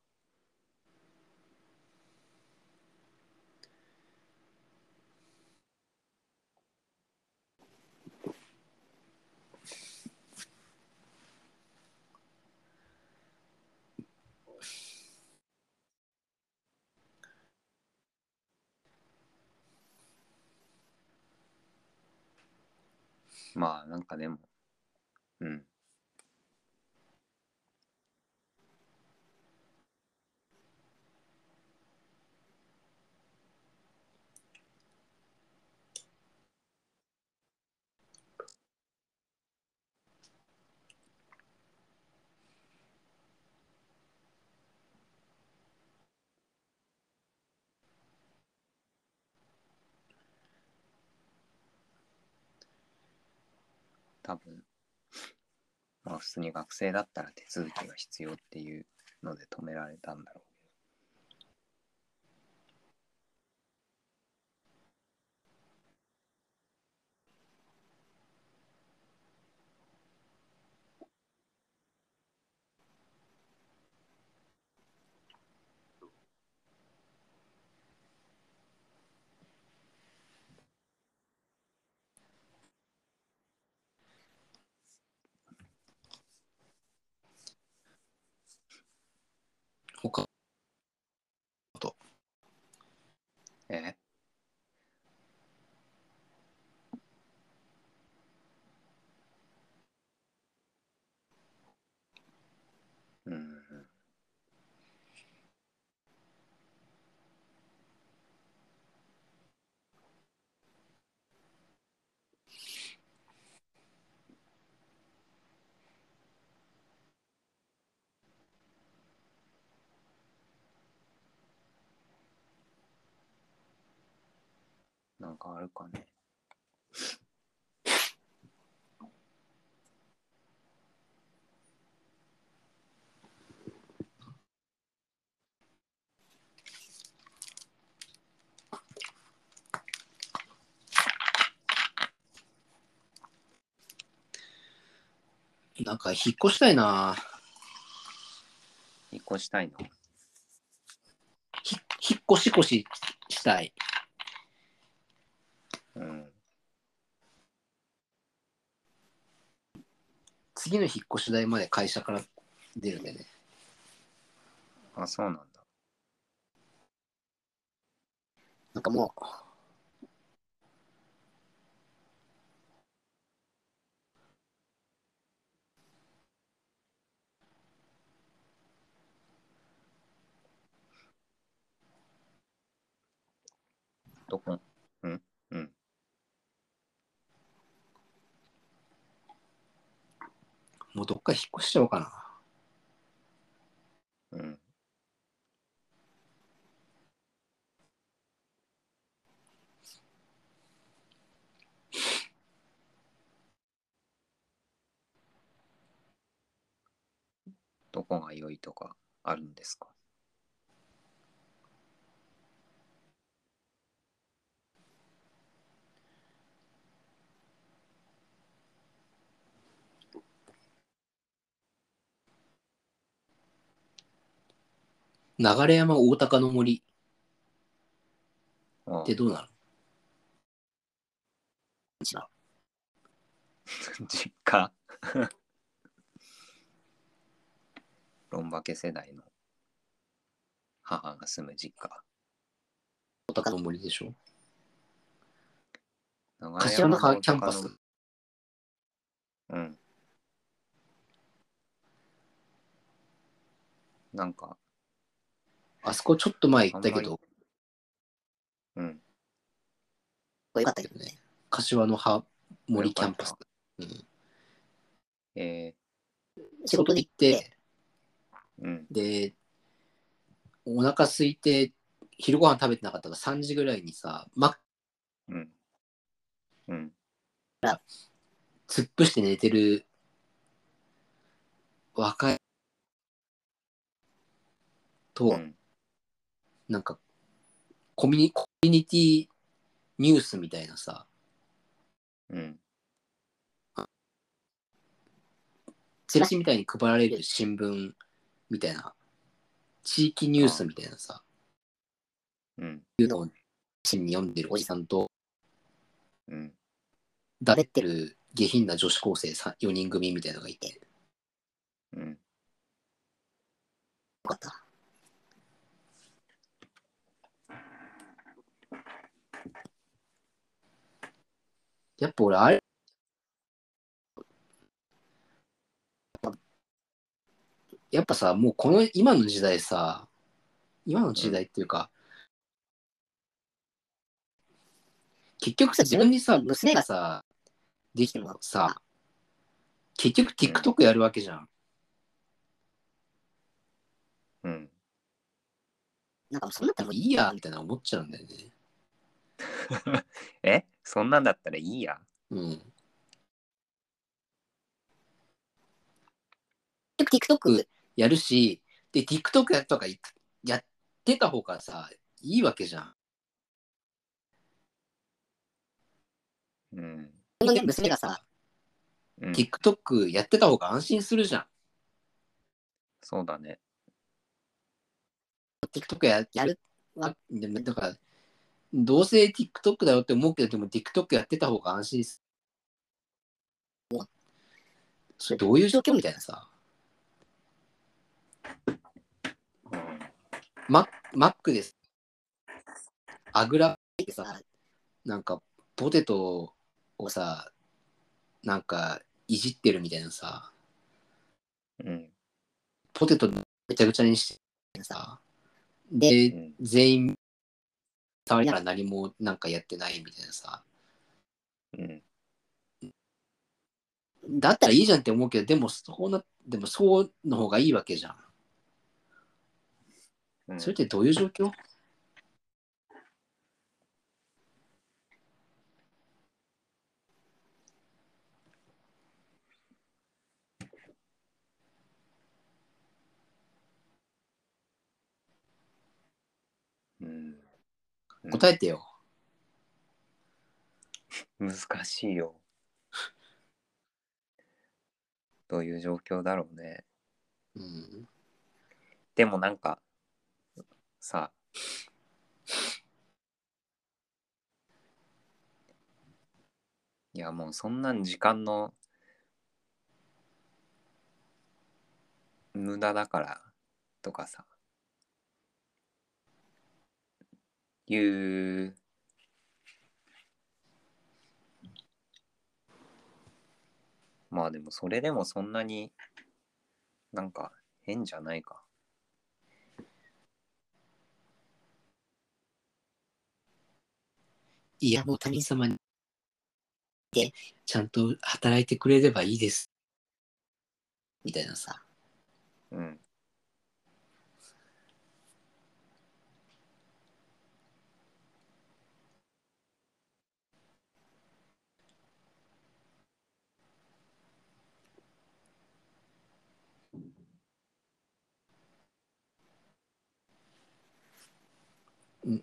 まあなんかでも、うん。普通に学生だったら手続きが必要っていうので止められたんだろう他えうん。なんかあるかね。なんか引っ越したいな引っ越したいの？ひ引っ越し越ししたい。次の引っ越し代まで会社から出るんでね。あ、そうなんだ。なんかもどこ？もうどっか引っ越しちゃおうかな。うん。どこが良いとかあるんですか？流山大高の森あってどうなの？違う。実家ロンバケ世代の母が住む実家。大高の森でしょ？長柏の山キャンパス。うん。なんか、あそこちょっと前行ったけど、うん。これよかったけどね。柏の葉森キャンパス。うん、え仕事で行っ、てて、ー、うん。で、お腹空いて、昼ご飯食べてなかったから3時ぐらいにさ、マックうん。うん。突っ伏して寝てる若いと、うん。なんかコミュニ、コミュニティニュースみたいなさ、うん。チラシみたいに配られる新聞みたいな、地域ニュースみたいなさ、うん。いうのを新に読んでるおじさんと、うん。だれてる下品な女子高生4人組みたいなのがいて、ようん。かった。やっぱ俺、あれ、やっぱさ、もうこの今の時代さ、今の時代っていうか、結局さ、自分にさ、娘がさ、できてもさ、結局 TikTok やるわけじゃん。うん。なんかそんなったらいいや、みたいな思っちゃうんだよね。えそんなんだったらいいや。うん。TikTok やるし、で、TikTok やとかいやってた方がさ、いいわけじゃん。うん。娘がさ、うん、TikTok やってた方が安心するじゃん。そうだね。TikTok ややるわだから、どうせ TikTok だよって思うけど、でも TikTok やってた方が安心すおそれどういう状況みたいなさ。うん。ママックです。あぐらってさ、なんかポテトをさ、なんかいじってるみたいなさ、うん。ポテトぐちゃぐちゃにしてさ、で、で、うん全員触りながら何もなんかやってないみたいなさ、うん。だったらいいじゃんって思うけど、でもそうな、でもそうの方がいいわけじゃん。うんそれってどういう状況？答えてよ。難しいよ。どういう状況だろうね。うん。でもなんか、さ、いやもうそんなん時間の無駄だからとかさ、いうまあでもそれでもそんなになんか変じゃないか。いや、もう他人様に、で、ちゃんと働いてくれればいいです。みたいなさ。うん。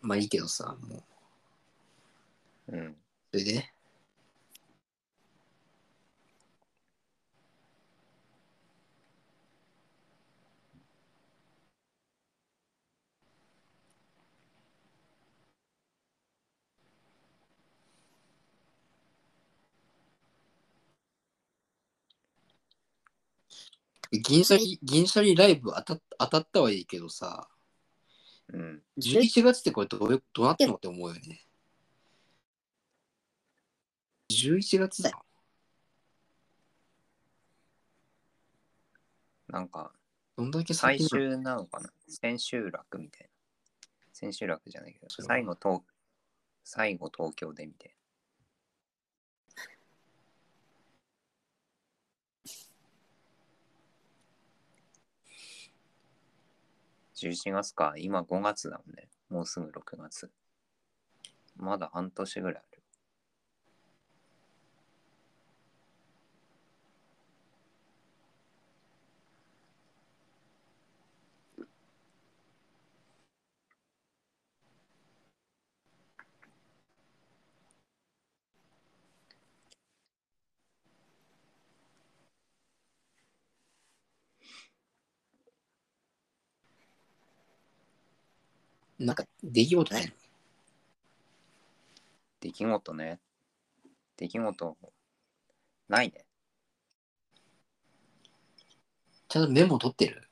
まあいいけどさ、もう。うん。それで？銀シャリ、銀シャリライブ当たっ当たったはいいけどさ、うん。11月ってこれどうどうなってんのって思うよね。11月だよ。なんか、どんだけ最終なのかな？千秋楽みたいな。千秋楽じゃないけど、最後東、最後東京でみたいな。11月か、今5月だもんね。もうすぐ6月。まだ半年ぐらいある。なんか出来事ないの出来事ね。出来事、ないね。ちゃんとメモ取ってる？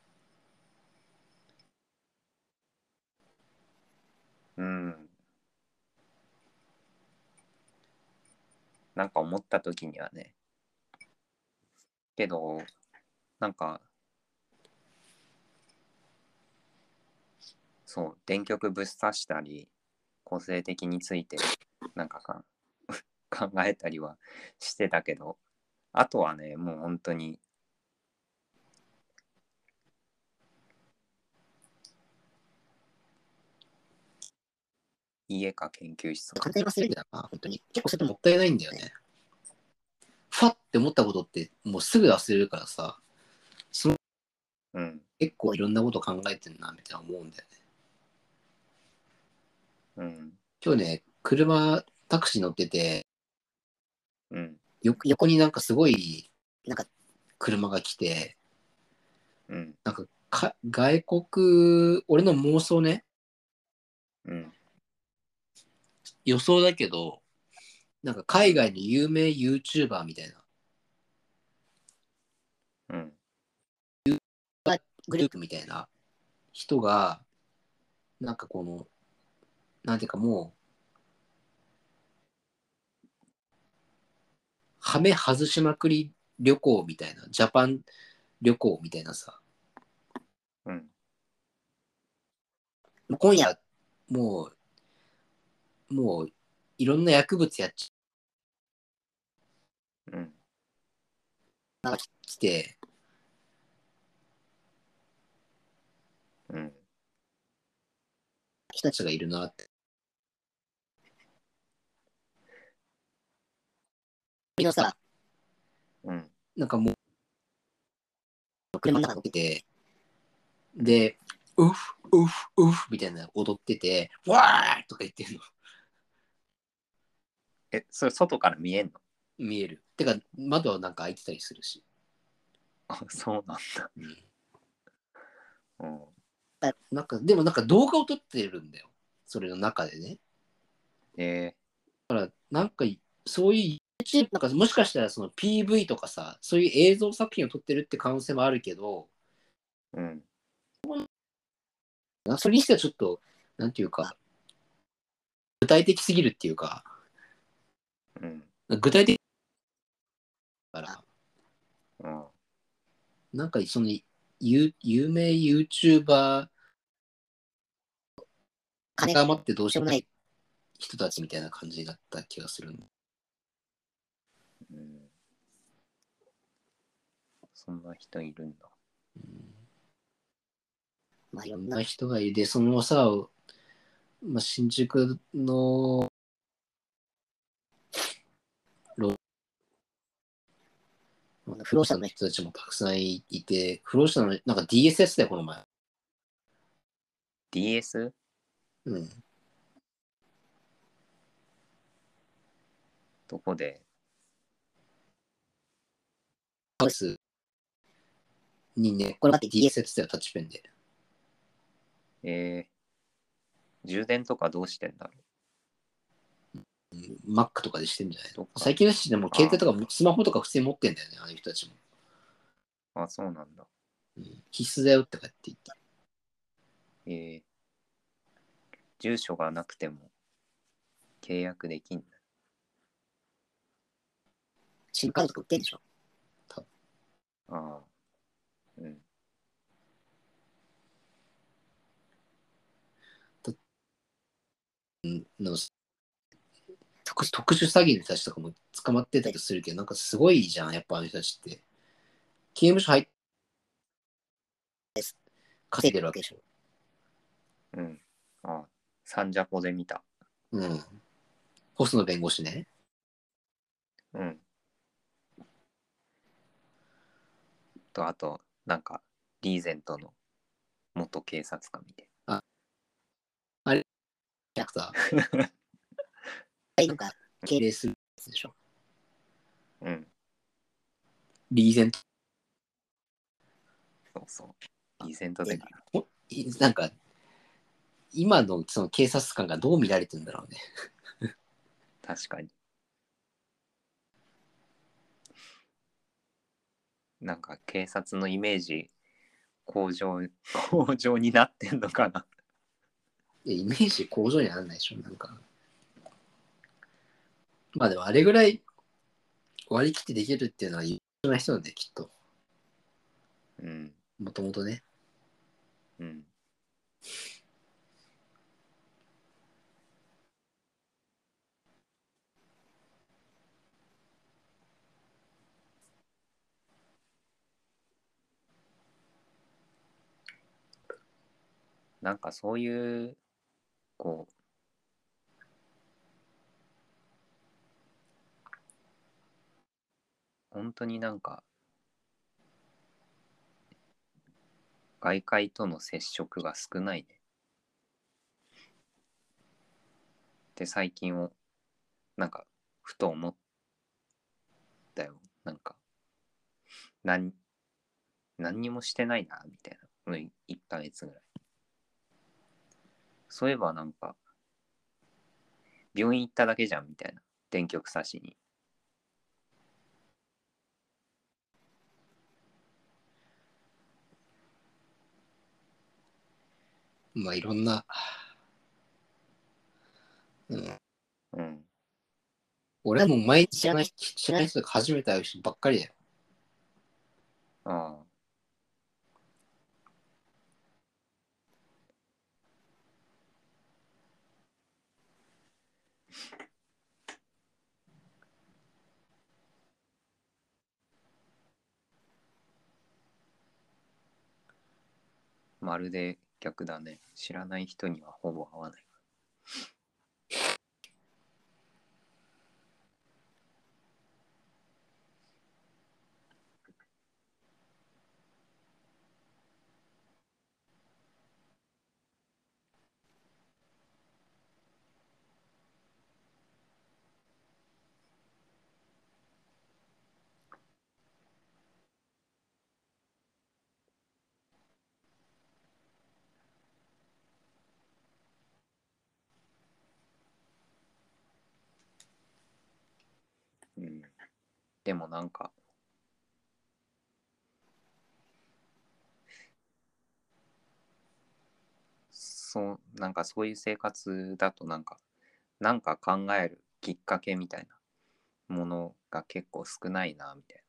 うん。なんか思った時にはね。けど、なんか、そう、電極ぶっ刺したり、個性的について、なんかか 考えたりはしてたけど、あとはね、もう本当に、家か研究室か。簡単に忘れるんだな、本当に。結構それもったいないんだよね。ファって思ったことってもうすぐ忘れるからさ、そのうん、結構いろんなこと考えてんなみたいな思うんだよね。うん、今日ね、車、タクシー乗ってて、うん、よ横になんかすごいなんか、車が来て、うん、なんかか外国、俺の妄想ね、うん。予想だけど、なんか海外の有名 YouTuber みたいな。うん、グループみたいな人が、なんかこの、なんていうかもう、はめ外しまくり旅行みたいな、ジャパン旅行みたいなさ、うん、今夜、もう、もう、いろんな薬物やっちうん、来て、うん。人たちがいるなって。のさ、うん、なんかもう、車の中乗ってて、で、ウフ、ウフ、ウフみたいな踊ってて、わーとか言ってるのえ、それ外から見えんの？見える。てか、窓はなんか開いてたりするし。あ、そうなんだ。うんうん、なんか、でもなんか動画を撮ってるんだよ。それの中でね。えなんか、そういうなんかもしかしたらその PV とかさ、そういう映像作品を撮ってるって可能性もあるけど、ー、うん、それにしてはちょっと、なんていうか、具体的すぎるっていうか、うん、具体的だから、うん、なんかその有有名 YouTuber 金。が余ってどうしようもない人たちみたいな感じだった気がする。うん。そんな人いるんだ。うんまあ、いろんな人がいて、そのさ、まあ、新宿の不老者の人たちもたくさんいて、不老者の、なんか DSS だよ、この前。DS? うん。どこで？ハウスにね、これ待って DS やってたよ、タッチペンで。えー、充電とかどうしてんだろう？ん Mac とかでしてんじゃないそっか最近の人でも携帯とかスマホとか普通に持ってんだよね、ああいう人たちも。うあ、そうなんだ。うん必須だよってかって言って。えー、住所がなくても契約できんだ。シムカードとか売ってんでしょ？ああ。うん。の特特殊詐欺の人たちとかも捕まってたりするけど、なんかすごいじゃん、やっぱあの人たちって。刑務所入って稼いでるわけでしょ。うん。ああ。サンジャポで見た。うん。細野弁護士ね。うん。と、あと、なんか、リーゼントの元警察官みたいキャラクタはい、なんか、ー、敬礼するやつでしょ。な。うん。リーゼント。そうそう。リーゼントで、おいなんか、今のその警察官がどう見られてるんだろうね。確かに。なんか警察のイメージ向上向上になってんのかな？いやイメージ向上にはならないでしょ、なんか。まあでもあれぐらい割り切ってできるっていうのは優秀な人なんで、きっと。うん。もともとね。うん。なんかそういう、こう、本当になんか、外界との接触が少ないね。で、最近を、なんか、ふと思ったよ。なんか、何、何にもしてないな、みたいな。この1ヶ月ぐらい。そういえばなんか、病院行っただけじゃん、みたいな。電極刺しに。まあいろんな。うん、うん。俺はもう毎日知らない知らない人が初めて会う人ばっかりだよ。ああ。まるで逆だね。知らない人にはほぼ合わない。うん。でもなんか、そう、なんかそういう生活だとなんか、なんか考えるきっかけみたいなものが結構少ないな、みたい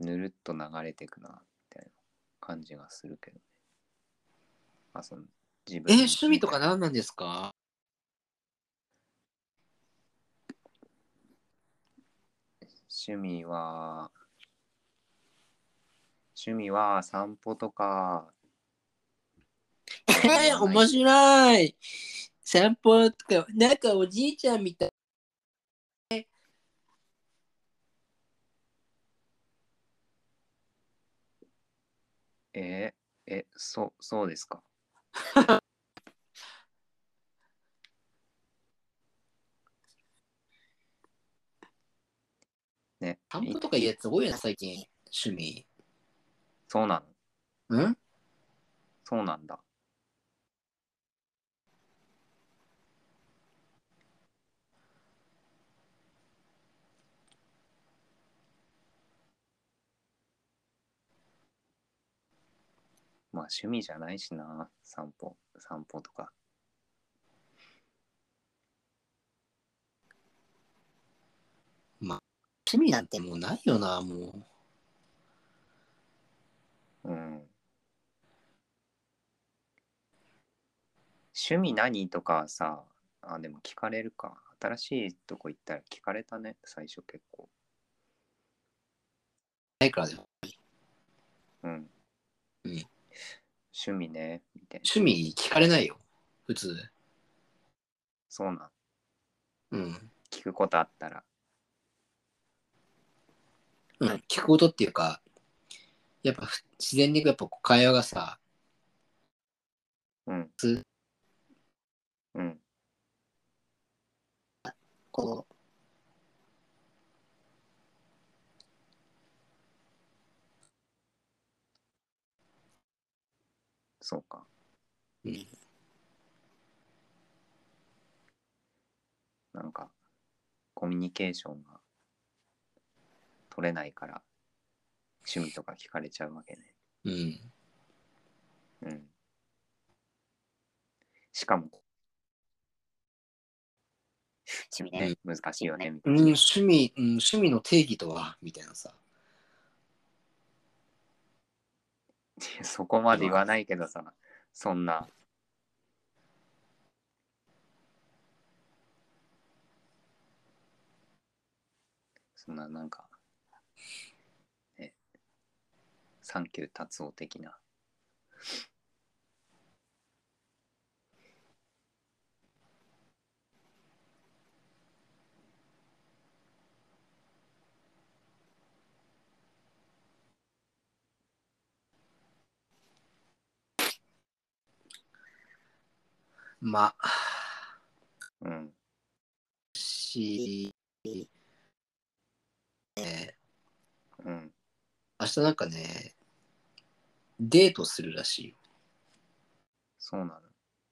な。ぬるっと流れてくな、みたいな感じがするけどね。まあその自分え、の趣味とか何なんですか？趣味は、趣味は散歩とか、えー、面白い散歩とか、なんかおじいちゃんみたい。えーえ、そう、そうですか？やつ多いな、最近。趣味。そうなのうん？そうなんだ。まあ趣味じゃないしな、散歩、散歩とか。趣味なんてもうないよな、もう。うん。趣味何とかさ、あ、でも聞かれるか。新しいとこ行ったら聞かれたね、最初結構。ないからでも。うん。うん趣味ね、みたいな。趣味聞かれないよ、普通。そうなん。うん。聞くことあったら。うん、聞くことっていうか、やっぱふ自然にやっぱ会話がさ、うんつ。うん。こうそうか。うんなんか、コミュニケーションが取れないから、趣味とか聞かれちゃうわけね。うん。うん。しかも、趣味ね。ね、難しいよね、みたうん、いな。趣味、うん、趣味の定義とはみたいなさ。そこまで言わないけどさ、そんな。そんななんか、ね、サンキュー達夫的な。まあ、うん。し、えうん。明日なんかね、デートするらしいよ。そうなの？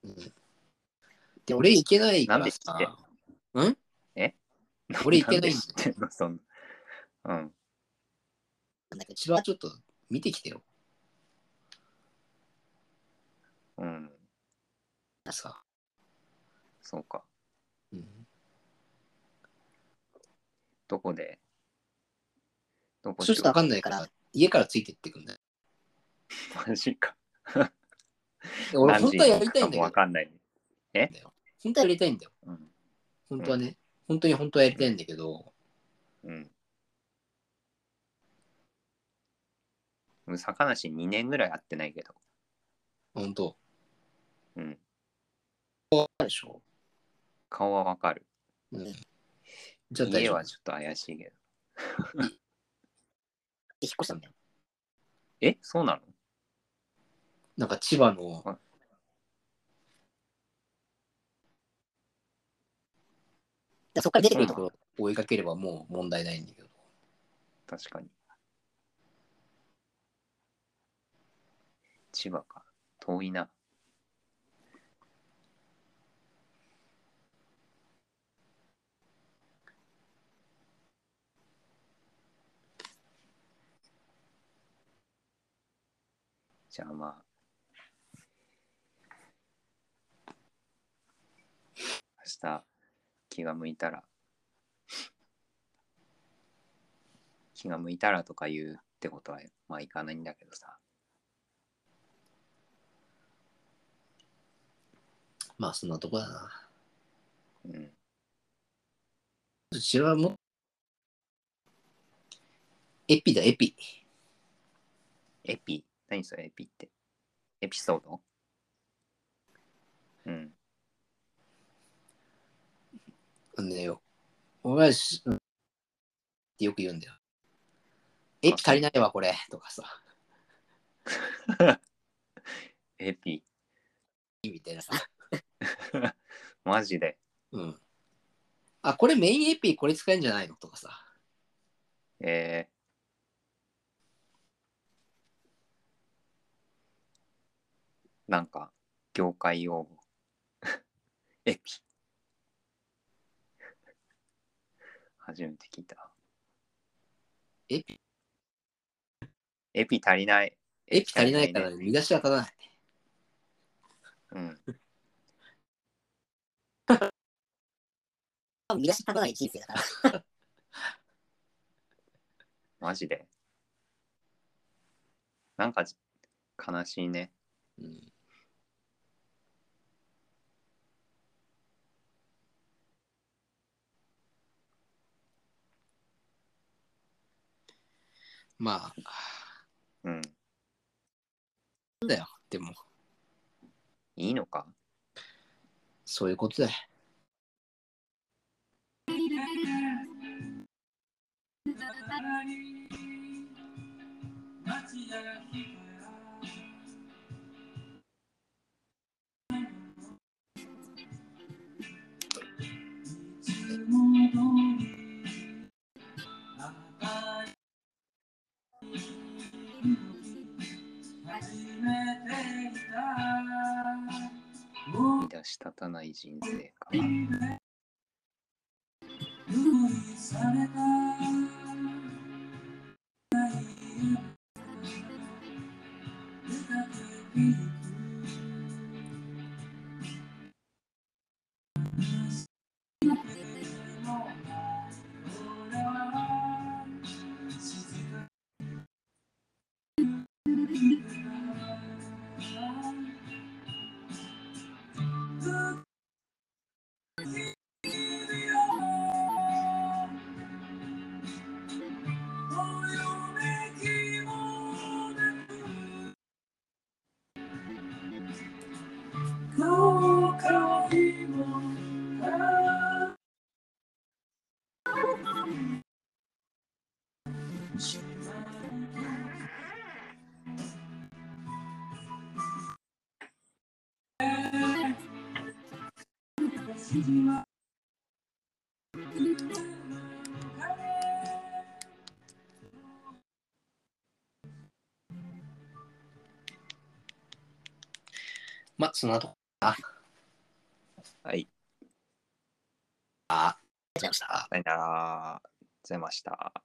うん、で、俺行けないからなんんさ。うん？え？俺行けないんだよん。うん。なんだけど千葉ちょっと見てきてよ。うん。さ。そうか。うん、どこで？どこちょっとわかんないから、家からついてってくんだよ。マジか。で俺、本当はやりたいんだけど、かんない。本当はやりたいんだよ。うん。本当はね、本当に本当はやりたいんだけど、うん。俺坂梨2年ぐらい会ってないけど。本当。うん。あるでしょ。顔はわかる。うん。じゃあ大丈夫家は。ちょっと怪しいけど。引っ越したんだよ。え？そうなの？なんか千葉のあでそこから出てくるとこところを追いかければもう問題ないんだけど。確かに。千葉か。遠いな。じゃあまあ。明日気が向いたら気が向いたらとか言うってことはまあいかないんだけどさ。まあそんなとこだな。うん。千葉も、エピだ、エピ。エピ？何それエピって？エピソード？うん。なんだよ。俺はし、うん、ってよく言うんだよ。エピ足りないわ、これ。とかさ。エピ。みたいなさ。マジで。うん。あ、これメインエピこれ使えるんじゃないの？とかさ。えー、なんか、業界用語。エピ。初めて聞いた。エピ。エピ足りない。エピ足りないから見出しは立たない。うん。見出し立たない人生だから。マジで。なんかじ悲しいね。うんまあ、うんなんだよ。でも、いいのか？そういうことだよ。見 出したたない人生かな。まあ、その後、はいあ、ありがとうございました。さよなら。ございました。